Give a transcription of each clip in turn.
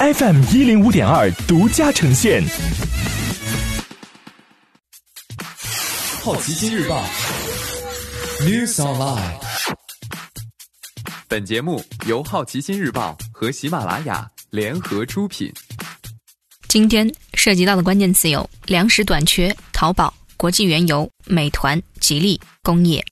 FM 一零五点二独家呈现。好奇心日报，News Online。本节目由好奇心日报和喜马拉雅联合出品。今天涉及到的关键词有：粮食短缺、淘宝、国际原油、美团、吉利、工业。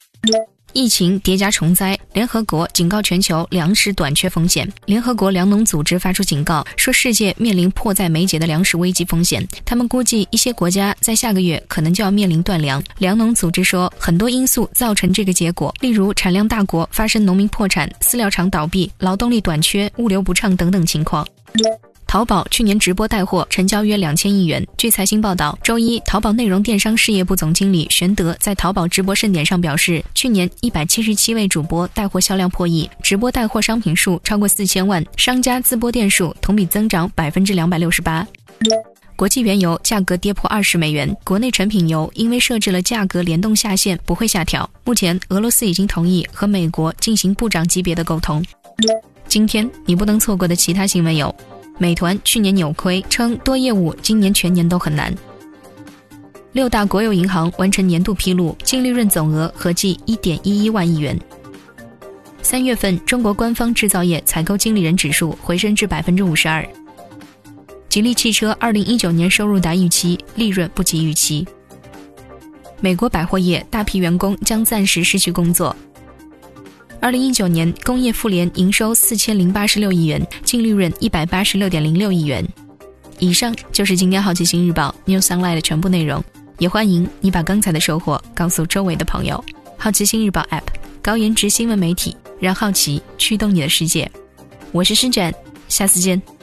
疫情叠加重灾，联合国警告全球粮食短缺风险。联合国粮农组织发出警告，说世界面临迫在眉睫的粮食危机风险。他们估计一些国家在下个月可能就要面临断粮。粮农组织说，很多因素造成这个结果，例如产量大国发生农民破产、饲料厂倒闭、劳动力短缺、物流不畅等等情况。淘宝去年直播带货成交约两千亿元。据财新报道，周一，淘宝内容电商事业部总经理玄德在淘宝直播盛典上表示，去年一百七十七位主播带货销量破亿，直播带货商品数超过四千万，商家自播店数同比增长百分之两百六十八。国际原油价格跌破二十美元，国内成品油因为设置了价格联动下限，不会下调。目前，俄罗斯已经同意和美国进行部长级别的沟通。今天你不能错过的其他新闻有。美团去年扭亏，称多业务今年全年都很难。六大国有银行完成年度披露，净利润总额合计一点一一万亿元。三月份中国官方制造业采购经理人指数回升至百分之五十二。吉利汽车二零一九年收入达预期，利润不及预期。美国百货业大批员工将暂时失去工作。二零一九年工业妇联营收四千零八十六亿元，净利润一百八十六点零六亿元。以上就是今天好奇心日报 New Sunlight 的全部内容，也欢迎你把刚才的收获告诉周围的朋友。好奇心日报 App 高颜值新闻媒体，让好奇驱动你的世界。我是施展，下次见。